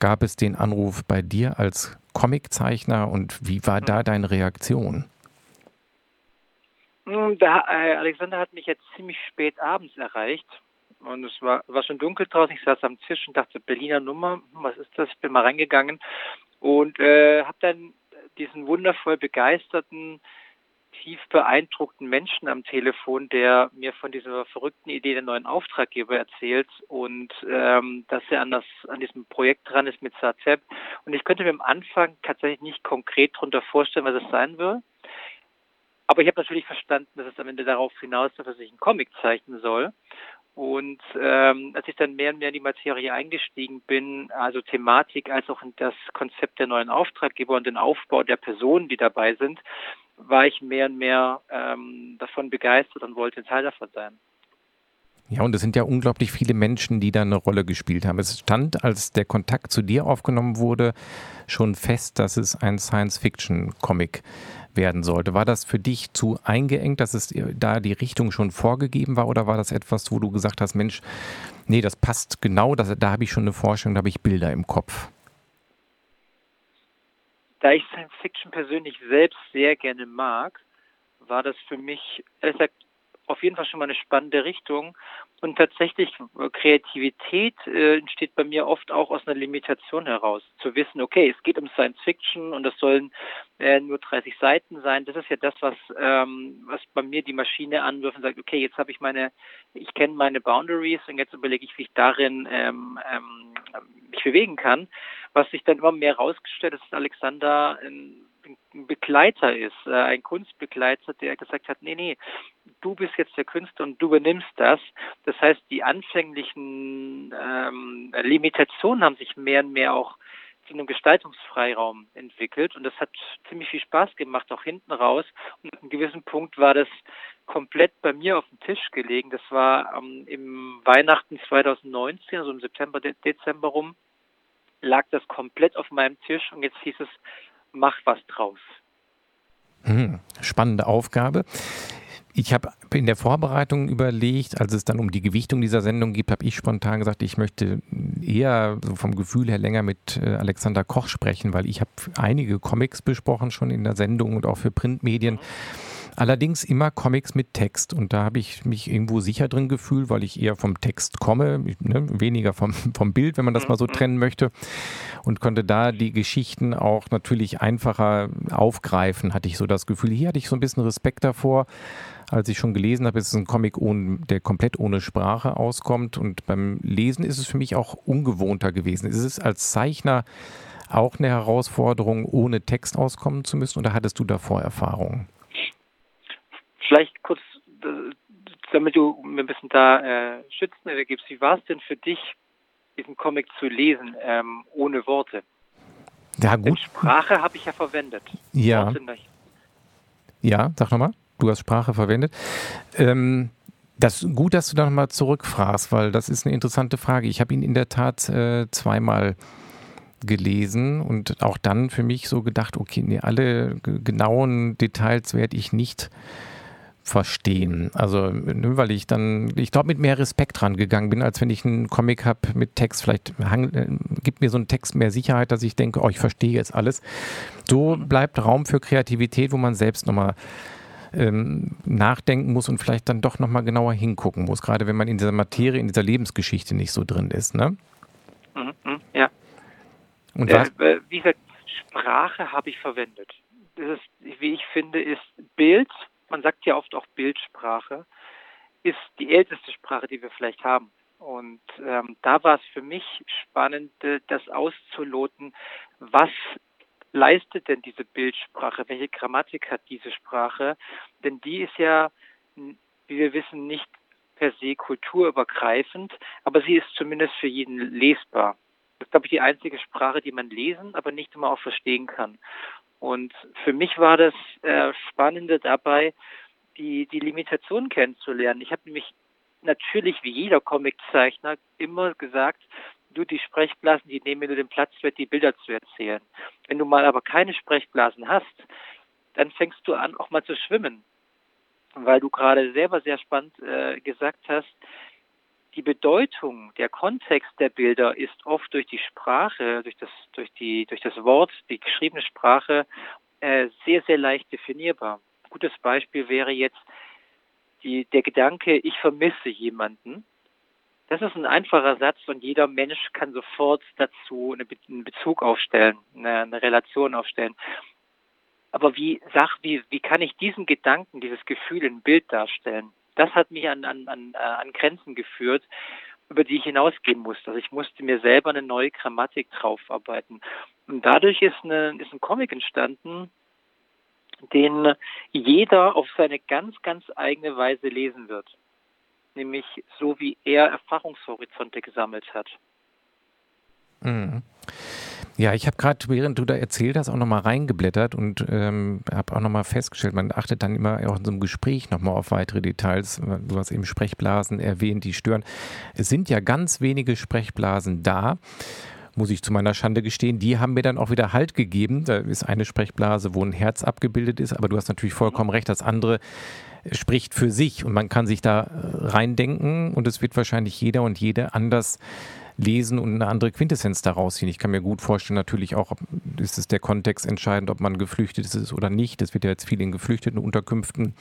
gab es den Anruf bei dir als Comiczeichner. Und wie war da deine Reaktion? Der, äh, Alexander hat mich jetzt ziemlich spät abends erreicht. Und es war, war schon dunkel draußen. Ich saß am Tisch und dachte, Berliner Nummer, hm, was ist das? Ich bin mal reingegangen und äh, habe dann diesen wundervoll begeisterten, tief beeindruckten Menschen am Telefon, der mir von dieser verrückten Idee der neuen Auftraggeber erzählt und ähm, dass er an, das, an diesem Projekt dran ist mit SAZEP. Und ich könnte mir am Anfang tatsächlich nicht konkret darunter vorstellen, was es sein will. Aber ich habe natürlich verstanden, dass es am Ende darauf hinausläuft, dass ich einen Comic zeichnen soll. Und ähm, als ich dann mehr und mehr in die Materie eingestiegen bin, also Thematik als auch in das Konzept der neuen Auftraggeber und den Aufbau der Personen, die dabei sind, war ich mehr und mehr ähm, davon begeistert und wollte ein Teil davon sein. Ja, und es sind ja unglaublich viele Menschen, die da eine Rolle gespielt haben. Es stand, als der Kontakt zu dir aufgenommen wurde, schon fest, dass es ein Science-Fiction-Comic werden sollte. War das für dich zu eingeengt, dass es da die Richtung schon vorgegeben war oder war das etwas, wo du gesagt hast, Mensch, nee, das passt genau, das, da habe ich schon eine Vorstellung, da habe ich Bilder im Kopf? Da ich Science Fiction persönlich selbst sehr gerne mag, war das für mich, ehrlich gesagt, auf jeden Fall schon mal eine spannende Richtung. Und tatsächlich, Kreativität äh, entsteht bei mir oft auch aus einer Limitation heraus. Zu wissen, okay, es geht um Science Fiction und es sollen äh, nur 30 Seiten sein. Das ist ja das, was, ähm, was bei mir die Maschine anwirft und sagt, okay, jetzt habe ich meine, ich kenne meine Boundaries und jetzt überlege ich, wie ich darin ähm, ähm, mich bewegen kann. Was sich dann immer mehr herausgestellt ist, dass Alexander ein ein Begleiter ist, äh, ein Kunstbegleiter, der gesagt hat, nee, nee, du bist jetzt der Künstler und du übernimmst das. Das heißt, die anfänglichen ähm, Limitationen haben sich mehr und mehr auch zu einem Gestaltungsfreiraum entwickelt und das hat ziemlich viel Spaß gemacht, auch hinten raus. Und an einem gewissen Punkt war das komplett bei mir auf dem Tisch gelegen. Das war ähm, im Weihnachten 2019, also im September, Dezember rum, lag das komplett auf meinem Tisch und jetzt hieß es, mach was draus. Hm, spannende Aufgabe. Ich habe in der Vorbereitung überlegt, als es dann um die Gewichtung dieser Sendung geht, habe ich spontan gesagt, ich möchte eher so vom Gefühl her länger mit äh, Alexander Koch sprechen, weil ich habe einige Comics besprochen schon in der Sendung und auch für Printmedien. Allerdings immer Comics mit Text. Und da habe ich mich irgendwo sicher drin gefühlt, weil ich eher vom Text komme, ne, weniger vom, vom Bild, wenn man das mal so mhm. trennen möchte. Und konnte da die Geschichten auch natürlich einfacher aufgreifen, hatte ich so das Gefühl. Hier hatte ich so ein bisschen Respekt davor als ich schon gelesen habe, ist es ein Comic, ohne, der komplett ohne Sprache auskommt. Und beim Lesen ist es für mich auch ungewohnter gewesen. Ist es als Zeichner auch eine Herausforderung, ohne Text auskommen zu müssen? Oder hattest du davor Erfahrungen? Vielleicht kurz damit du ein bisschen da äh, Schützen ergibst, wie war es denn für dich, diesen Comic zu lesen, ähm, ohne Worte? Ja, gut. Denn Sprache habe ich ja verwendet. Ja. Ja, sag nochmal. Du hast Sprache verwendet. Ähm, das gut, dass du da nochmal zurückfragst, weil das ist eine interessante Frage. Ich habe ihn in der Tat äh, zweimal gelesen und auch dann für mich so gedacht, okay, nee, alle genauen Details werde ich nicht verstehen. Also, ne, weil ich dann, ich glaube, mit mehr Respekt dran gegangen bin, als wenn ich einen Comic habe mit Text. Vielleicht hang, äh, gibt mir so ein Text mehr Sicherheit, dass ich denke, oh, ich verstehe jetzt alles. So bleibt Raum für Kreativität, wo man selbst nochmal ähm, nachdenken muss und vielleicht dann doch nochmal genauer hingucken muss, gerade wenn man in dieser Materie, in dieser Lebensgeschichte nicht so drin ist, ne? Mhm, mhm ja. Und was? Äh, wie gesagt, Sprache habe ich verwendet. Das ist, wie ich finde, ist Bild man sagt ja oft auch Bildsprache, ist die älteste Sprache, die wir vielleicht haben. Und ähm, da war es für mich spannend, äh, das auszuloten, was leistet denn diese Bildsprache, welche Grammatik hat diese Sprache, denn die ist ja, wie wir wissen, nicht per se kulturübergreifend, aber sie ist zumindest für jeden lesbar. Das ist, glaube ich, die einzige Sprache, die man lesen, aber nicht immer auch verstehen kann. Und für mich war das äh, Spannende dabei, die, die Limitation kennenzulernen. Ich habe nämlich natürlich wie jeder Comiczeichner immer gesagt, du die Sprechblasen, die nehmen nur den Platz weg, die Bilder zu erzählen. Wenn du mal aber keine Sprechblasen hast, dann fängst du an, auch mal zu schwimmen. Weil du gerade selber sehr spannend äh, gesagt hast, die Bedeutung, der Kontext der Bilder ist oft durch die Sprache, durch das, durch die, durch das Wort, die geschriebene Sprache äh, sehr, sehr leicht definierbar. Ein gutes Beispiel wäre jetzt die, der Gedanke, ich vermisse jemanden. Das ist ein einfacher Satz und jeder Mensch kann sofort dazu einen Bezug aufstellen, eine, Relation aufstellen. Aber wie, sag, wie, wie kann ich diesen Gedanken, dieses Gefühl in Bild darstellen? das hat mich an, an, an, äh, an Grenzen geführt, über die ich hinausgehen musste. Also ich musste mir selber eine neue Grammatik draufarbeiten. Und dadurch ist, eine, ist ein Comic entstanden, den jeder auf seine ganz, ganz eigene Weise lesen wird. Nämlich so, wie er Erfahrungshorizonte gesammelt hat. Mhm. Ja, ich habe gerade, während du da erzählt hast, auch nochmal reingeblättert und ähm, habe auch nochmal festgestellt, man achtet dann immer auch in so einem Gespräch nochmal auf weitere Details. Du hast eben Sprechblasen erwähnt, die stören. Es sind ja ganz wenige Sprechblasen da muss ich zu meiner Schande gestehen, die haben mir dann auch wieder Halt gegeben. Da ist eine Sprechblase, wo ein Herz abgebildet ist, aber du hast natürlich vollkommen recht, das andere spricht für sich und man kann sich da äh, reindenken und es wird wahrscheinlich jeder und jede anders lesen und eine andere Quintessenz daraus ziehen. Ich kann mir gut vorstellen, natürlich auch, ist es der Kontext entscheidend, ob man geflüchtet ist oder nicht. Das wird ja jetzt viel in geflüchteten Unterkünften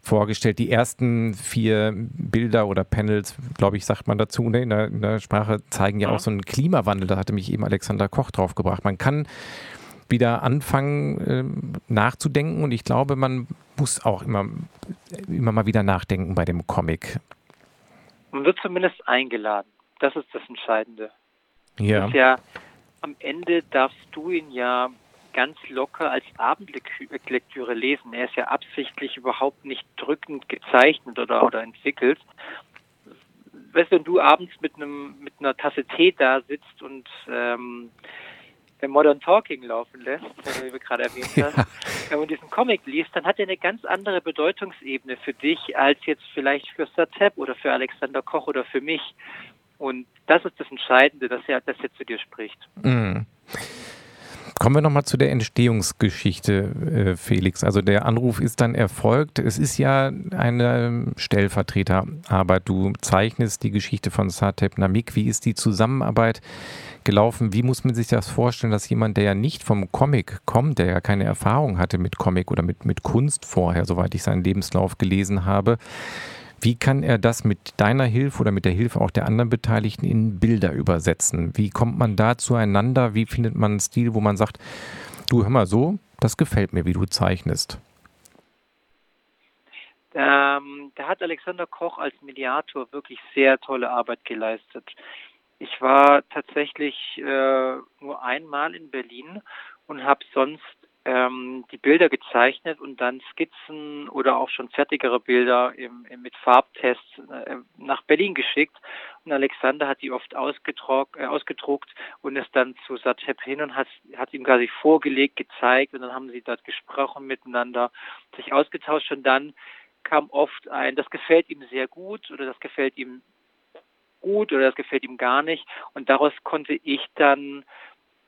vorgestellt. Die ersten vier Bilder oder Panels, glaube ich, sagt man dazu, ne, in, der, in, der, Sprache, zeigen ja, ja auch so einen Klimawandel. Da hatte mich eben Alexander Koch drauf gebracht. Man kann wieder anfangen äh, nachzudenken und ich glaube, man muss auch immer, immer mal wieder nachdenken bei dem Comic. Man wird zumindest eingeladen. Das ist das Entscheidende. Ja. Ist ja am Ende darfst du ihn ja ganz locker als Abendlektüre lesen. Er ist ja absichtlich überhaupt nicht drückend gezeichnet oder, oder entwickelt. Weißt du, wenn du abends mit einem mit einer Tasse Tee da sitzt und ähm, Modern Talking laufen lässt, wie wir gerade erwähnt hast, ja. wenn man diesen Comic liest, dann hat er eine ganz andere Bedeutungsebene für dich als jetzt vielleicht für Satep oder für Alexander Koch oder für mich. Und das ist das Entscheidende, dass er, dass er zu dir spricht. Mhm. Kommen wir nochmal zu der Entstehungsgeschichte, äh, Felix. Also der Anruf ist dann erfolgt. Es ist ja eine Stellvertreterarbeit. Du zeichnest die Geschichte von Satep Namik. Wie ist die Zusammenarbeit gelaufen? Wie muss man sich das vorstellen, dass jemand, der ja nicht vom Comic kommt, der ja keine Erfahrung hatte mit Comic oder mit, mit Kunst vorher, soweit ich seinen Lebenslauf gelesen habe, wie kann er das mit deiner Hilfe oder mit der Hilfe auch der anderen Beteiligten in Bilder übersetzen? Wie kommt man da zueinander? Wie findet man einen Stil, wo man sagt, du hör mal so, das gefällt mir, wie du zeichnest? Ähm, da hat Alexander Koch als Mediator wirklich sehr tolle Arbeit geleistet. Ich war tatsächlich äh, nur einmal in Berlin und habe sonst ähm, die Bilder gezeichnet und dann Skizzen oder auch schon fertigere Bilder im, im, mit Farbtests äh, nach Berlin geschickt. Und Alexander hat die oft ausgedruckt, äh, ausgedruckt und ist dann zu Satep hin und hat, hat ihm quasi vorgelegt, gezeigt und dann haben sie dort gesprochen miteinander, sich ausgetauscht und dann kam oft ein, das gefällt ihm sehr gut oder das gefällt ihm gut oder das gefällt ihm gar nicht. Und daraus konnte ich dann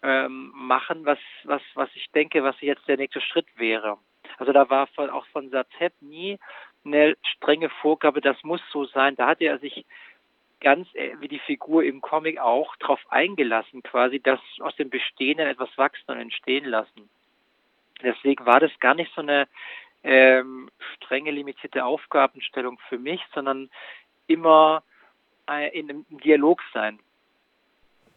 ähm, machen, was, was, was ich denke, was jetzt der nächste Schritt wäre. Also da war von, auch von Satep nie eine strenge Vorgabe, das muss so sein. Da hatte er sich ganz äh, wie die Figur im Comic auch darauf eingelassen, quasi, dass aus dem Bestehenden etwas wachsen und entstehen lassen. Deswegen war das gar nicht so eine ähm, strenge limitierte Aufgabenstellung für mich, sondern immer in einem Dialog sein.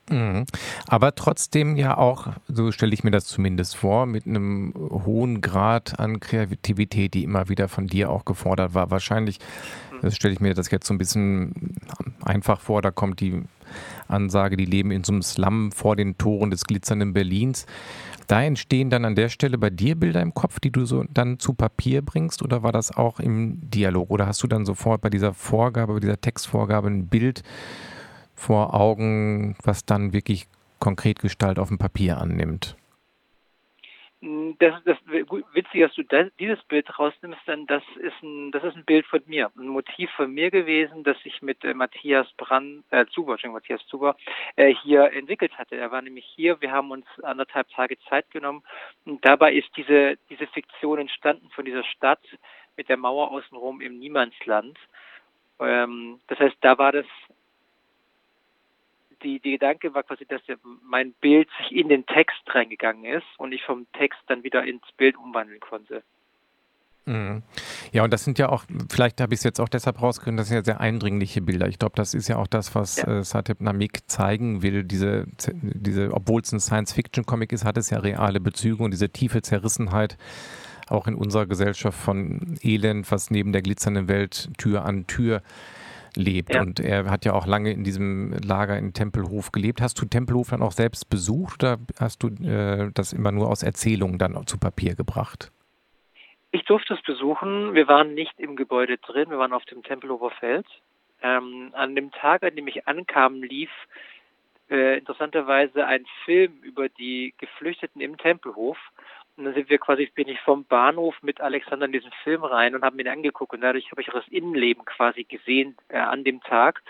Mhm. Aber trotzdem ja auch, so stelle ich mir das zumindest vor, mit einem hohen Grad an Kreativität, die immer wieder von dir auch gefordert war. Wahrscheinlich, mhm. das stelle ich mir das jetzt so ein bisschen einfach vor, da kommt die Ansage, die leben in so einem Slum vor den Toren des glitzernden Berlins. Da entstehen dann an der Stelle bei dir Bilder im Kopf, die du so dann zu Papier bringst, oder war das auch im Dialog? Oder hast du dann sofort bei dieser Vorgabe, bei dieser Textvorgabe ein Bild vor Augen, was dann wirklich konkret Gestalt auf dem Papier annimmt? Das, das witzig, dass du das, dieses Bild rausnimmst, denn das ist ein, das ist ein Bild von mir, ein Motiv von mir gewesen, das ich mit äh, Matthias Brand, äh, Zuber, Matthias Zuber, äh, hier entwickelt hatte. Er war nämlich hier, wir haben uns anderthalb Tage Zeit genommen und dabei ist diese, diese Fiktion entstanden von dieser Stadt mit der Mauer außenrum im Niemandsland. Ähm, das heißt, da war das die, die Gedanke war quasi, dass mein Bild sich in den Text reingegangen ist und ich vom Text dann wieder ins Bild umwandeln konnte. Mhm. Ja, und das sind ja auch, vielleicht habe ich es jetzt auch deshalb rausgehört, das sind ja sehr eindringliche Bilder. Ich glaube, das ist ja auch das, was ja. äh, Satip Namik zeigen will. Diese, diese obwohl es ein Science-Fiction-Comic ist, hat es ja reale Bezüge und diese tiefe Zerrissenheit auch in unserer Gesellschaft von Elend, was neben der glitzernden Welt Tür an Tür lebt. Ja. Und er hat ja auch lange in diesem Lager in Tempelhof gelebt. Hast du Tempelhof dann auch selbst besucht oder hast du äh, das immer nur aus Erzählungen dann zu Papier gebracht? Ich durfte es besuchen. Wir waren nicht im Gebäude drin, wir waren auf dem Tempelhofer Feld. Ähm, an dem Tag, an dem ich ankam, lief äh, interessanterweise ein Film über die Geflüchteten im Tempelhof. Und dann sind wir quasi, bin ich vom Bahnhof mit Alexander in diesen Film rein und habe mir den angeguckt und dadurch habe ich auch das Innenleben quasi gesehen äh, an dem Tag.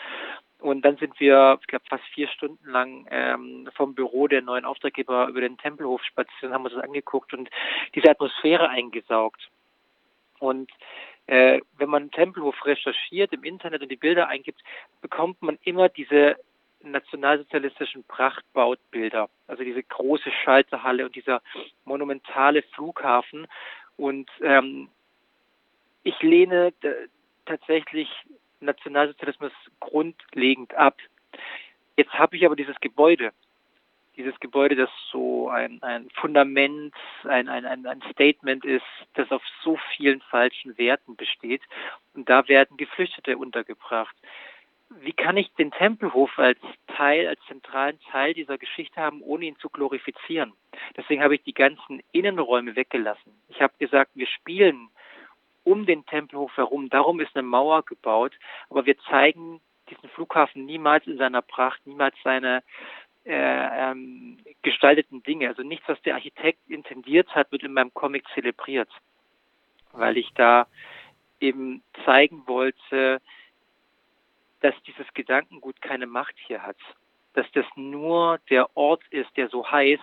Und dann sind wir, ich glaube, fast vier Stunden lang ähm, vom Büro der neuen Auftraggeber über den Tempelhof spaziert und haben uns das angeguckt und diese Atmosphäre eingesaugt. Und äh, wenn man Tempelhof recherchiert im Internet und die Bilder eingibt, bekommt man immer diese nationalsozialistischen Prachtbautbilder, also diese große Schalterhalle und dieser monumentale Flughafen. Und ähm, ich lehne tatsächlich Nationalsozialismus grundlegend ab. Jetzt habe ich aber dieses Gebäude, dieses Gebäude, das so ein, ein Fundament, ein, ein, ein Statement ist, das auf so vielen falschen Werten besteht. Und da werden Geflüchtete untergebracht wie kann ich den Tempelhof als Teil, als zentralen Teil dieser Geschichte haben, ohne ihn zu glorifizieren? Deswegen habe ich die ganzen Innenräume weggelassen. Ich habe gesagt, wir spielen um den Tempelhof herum. Darum ist eine Mauer gebaut. Aber wir zeigen diesen Flughafen niemals in seiner Pracht, niemals seine äh, ähm, gestalteten Dinge. Also nichts, was der Architekt intendiert hat, wird in meinem Comic zelebriert. Weil ich da eben zeigen wollte, dass dieses Gedankengut keine Macht hier hat, dass das nur der Ort ist, der so heißt,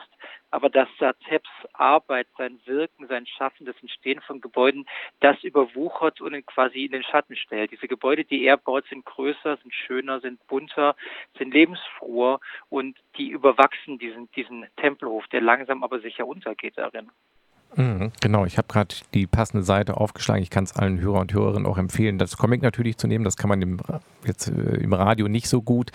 aber dass Sateps Arbeit, sein Wirken, sein Schaffen, das Entstehen von Gebäuden, das überwuchert und quasi in den Schatten stellt. Diese Gebäude, die er baut, sind größer, sind schöner, sind bunter, sind lebensfroher und die überwachsen diesen, diesen Tempelhof, der langsam aber sicher untergeht darin. Mhm, genau, ich habe gerade die passende Seite aufgeschlagen. Ich kann es allen Hörer und Hörerinnen auch empfehlen, das Comic natürlich zu nehmen. Das kann man im, jetzt äh, im Radio nicht so gut.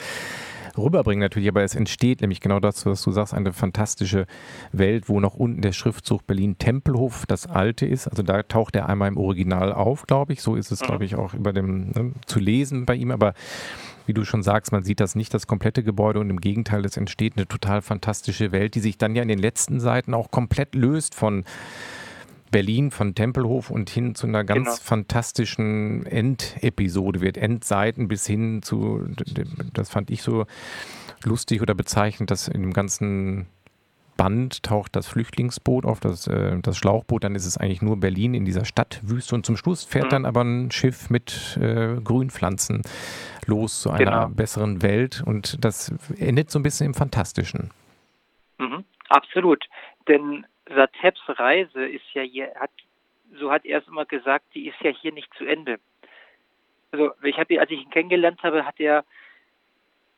Rüberbringen natürlich, aber es entsteht nämlich genau das, was du sagst, eine fantastische Welt, wo noch unten der Schriftzug Berlin Tempelhof das alte ist. Also da taucht er einmal im Original auf, glaube ich. So ist es, glaube ich, auch über dem ne, zu lesen bei ihm. Aber wie du schon sagst, man sieht das nicht, das komplette Gebäude und im Gegenteil, es entsteht eine total fantastische Welt, die sich dann ja in den letzten Seiten auch komplett löst von Berlin von Tempelhof und hin zu einer ganz genau. fantastischen Endepisode wird, Endseiten bis hin zu, das fand ich so lustig oder bezeichnend, dass in dem ganzen Band taucht das Flüchtlingsboot auf, das, äh, das Schlauchboot, dann ist es eigentlich nur Berlin in dieser Stadtwüste und zum Schluss fährt mhm. dann aber ein Schiff mit äh, Grünpflanzen los zu einer genau. besseren Welt und das endet so ein bisschen im Fantastischen. Mhm. Absolut, denn Sateps Reise ist ja hier, hat, so hat er es immer gesagt, die ist ja hier nicht zu Ende. Also ich habe, als ich ihn kennengelernt habe, hat er,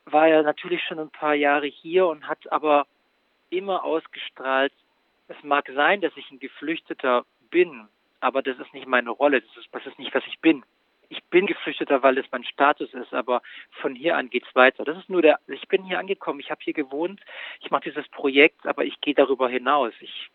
war er natürlich schon ein paar Jahre hier und hat aber immer ausgestrahlt, es mag sein, dass ich ein Geflüchteter bin, aber das ist nicht meine Rolle, das ist, das ist nicht, was ich bin. Ich bin Geflüchteter, weil es mein Status ist, aber von hier an geht's weiter. Das ist nur der, ich bin hier angekommen, ich habe hier gewohnt, ich mache dieses Projekt, aber ich gehe darüber hinaus. Ich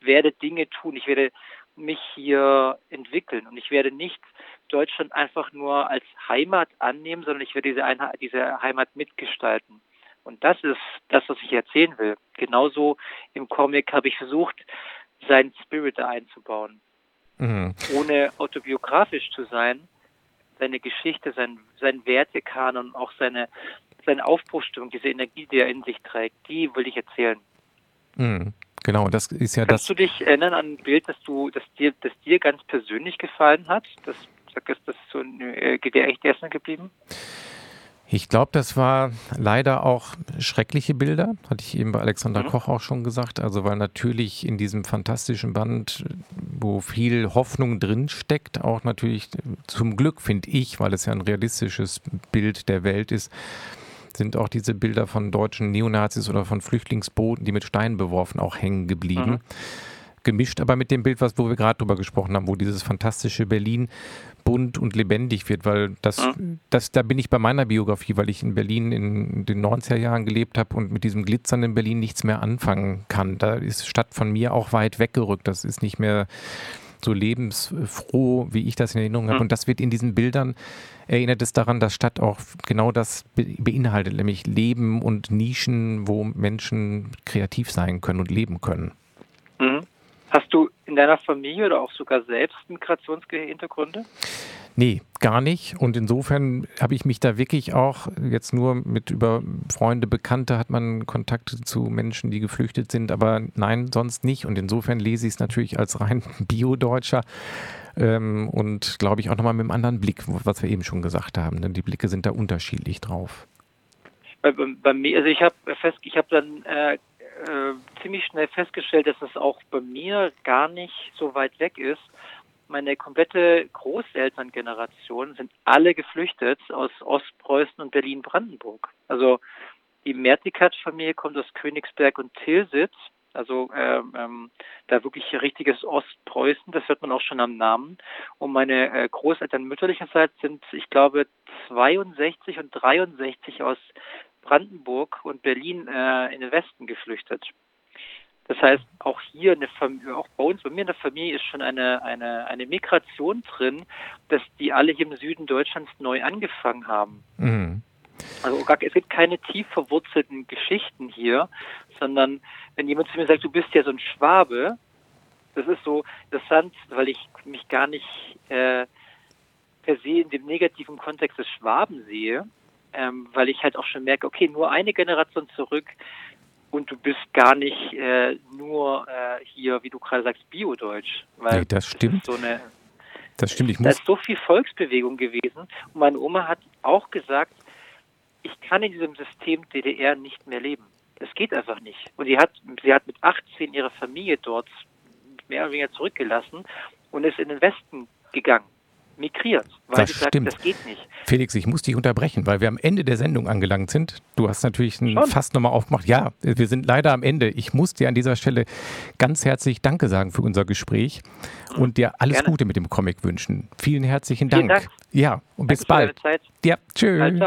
werde Dinge tun, ich werde mich hier entwickeln und ich werde nicht Deutschland einfach nur als Heimat annehmen, sondern ich werde diese, Einheit, diese Heimat mitgestalten. Und das ist das, was ich erzählen will. Genauso im Comic habe ich versucht, seinen Spirit da einzubauen. Mhm. Ohne autobiografisch zu sein, seine Geschichte, sein, sein Wertekanon, auch seine, seine Aufbruchstimmung, diese Energie, die er in sich trägt, die will ich erzählen. Mhm. Genau, das ist ja Kannst das. du dich erinnern an ein Bild, das du, das dir, das dir ganz persönlich gefallen hat? Das, ist das so, äh, dir echt erstmal geblieben? Ich glaube, das war leider auch schreckliche Bilder, hatte ich eben bei Alexander mhm. Koch auch schon gesagt. Also weil natürlich in diesem fantastischen Band, wo viel Hoffnung drin steckt, auch natürlich zum Glück finde ich, weil es ja ein realistisches Bild der Welt ist, sind auch diese Bilder von deutschen Neonazis oder von Flüchtlingsbooten, die mit Steinen beworfen, auch hängen geblieben. Mhm. Gemischt aber mit dem Bild, was, wo wir gerade drüber gesprochen haben, wo dieses fantastische Berlin bunt und lebendig wird, weil das, mhm. das, da bin ich bei meiner Biografie, weil ich in Berlin in den 90er Jahren gelebt habe und mit diesem glitzernden Berlin nichts mehr anfangen kann. Da ist Stadt von mir auch weit weggerückt. Das ist nicht mehr so lebensfroh, wie ich das in Erinnerung habe. Und das wird in diesen Bildern, erinnert es daran, dass Stadt auch genau das beinhaltet, nämlich Leben und Nischen, wo Menschen kreativ sein können und leben können. Mhm. Hast du in deiner Familie oder auch sogar selbst Migrationshintergründe? Nee, gar nicht. Und insofern habe ich mich da wirklich auch jetzt nur mit über Freunde, Bekannte hat man Kontakte zu Menschen, die geflüchtet sind, aber nein, sonst nicht. Und insofern lese ich es natürlich als rein Bio-Deutscher ähm, und glaube ich auch nochmal mit einem anderen Blick, was wir eben schon gesagt haben. Denn die Blicke sind da unterschiedlich drauf. Bei, bei mir, also ich habe fest, ich habe dann äh, äh, ziemlich schnell festgestellt, dass es auch bei mir gar nicht so weit weg ist meine komplette Großelterngeneration sind alle geflüchtet aus Ostpreußen und Berlin-Brandenburg. Also die Mertikat-Familie kommt aus Königsberg und Tilsitz, also ähm, ähm, da wirklich richtiges Ostpreußen, das hört man auch schon am Namen. Und meine äh, Großeltern mütterlicherseits sind, ich glaube, 62 und 63 aus Brandenburg und Berlin äh, in den Westen geflüchtet. Das heißt, auch hier eine Familie, auch bei uns, bei mir in der Familie ist schon eine, eine, eine Migration drin, dass die alle hier im Süden Deutschlands neu angefangen haben. Mhm. Also es gibt keine tief verwurzelten Geschichten hier, sondern wenn jemand zu mir sagt, du bist ja so ein Schwabe, das ist so interessant, weil ich mich gar nicht äh, per se in dem negativen Kontext des Schwaben sehe, ähm, weil ich halt auch schon merke, okay, nur eine Generation zurück und du bist gar nicht äh, nur äh, hier, wie du gerade sagst, Biodeutsch. Weil nee, das stimmt. Das, so eine, das stimmt. Ich da ist so viel Volksbewegung gewesen. Und meine Oma hat auch gesagt, ich kann in diesem System DDR nicht mehr leben. Es geht einfach nicht. Und sie hat, sie hat mit 18 ihre Familie dort mehr oder weniger zurückgelassen und ist in den Westen gegangen migriert, weil das sagt, stimmt. das geht nicht. Felix, ich muss dich unterbrechen, weil wir am Ende der Sendung angelangt sind. Du hast natürlich ein Fass nochmal aufgemacht. Ja, wir sind leider am Ende. Ich muss dir an dieser Stelle ganz herzlich Danke sagen für unser Gespräch und dir alles Gerne. Gute mit dem Comic wünschen. Vielen herzlichen Dank. Dank. Ja, und Danke bis bald. Ja, tschüss.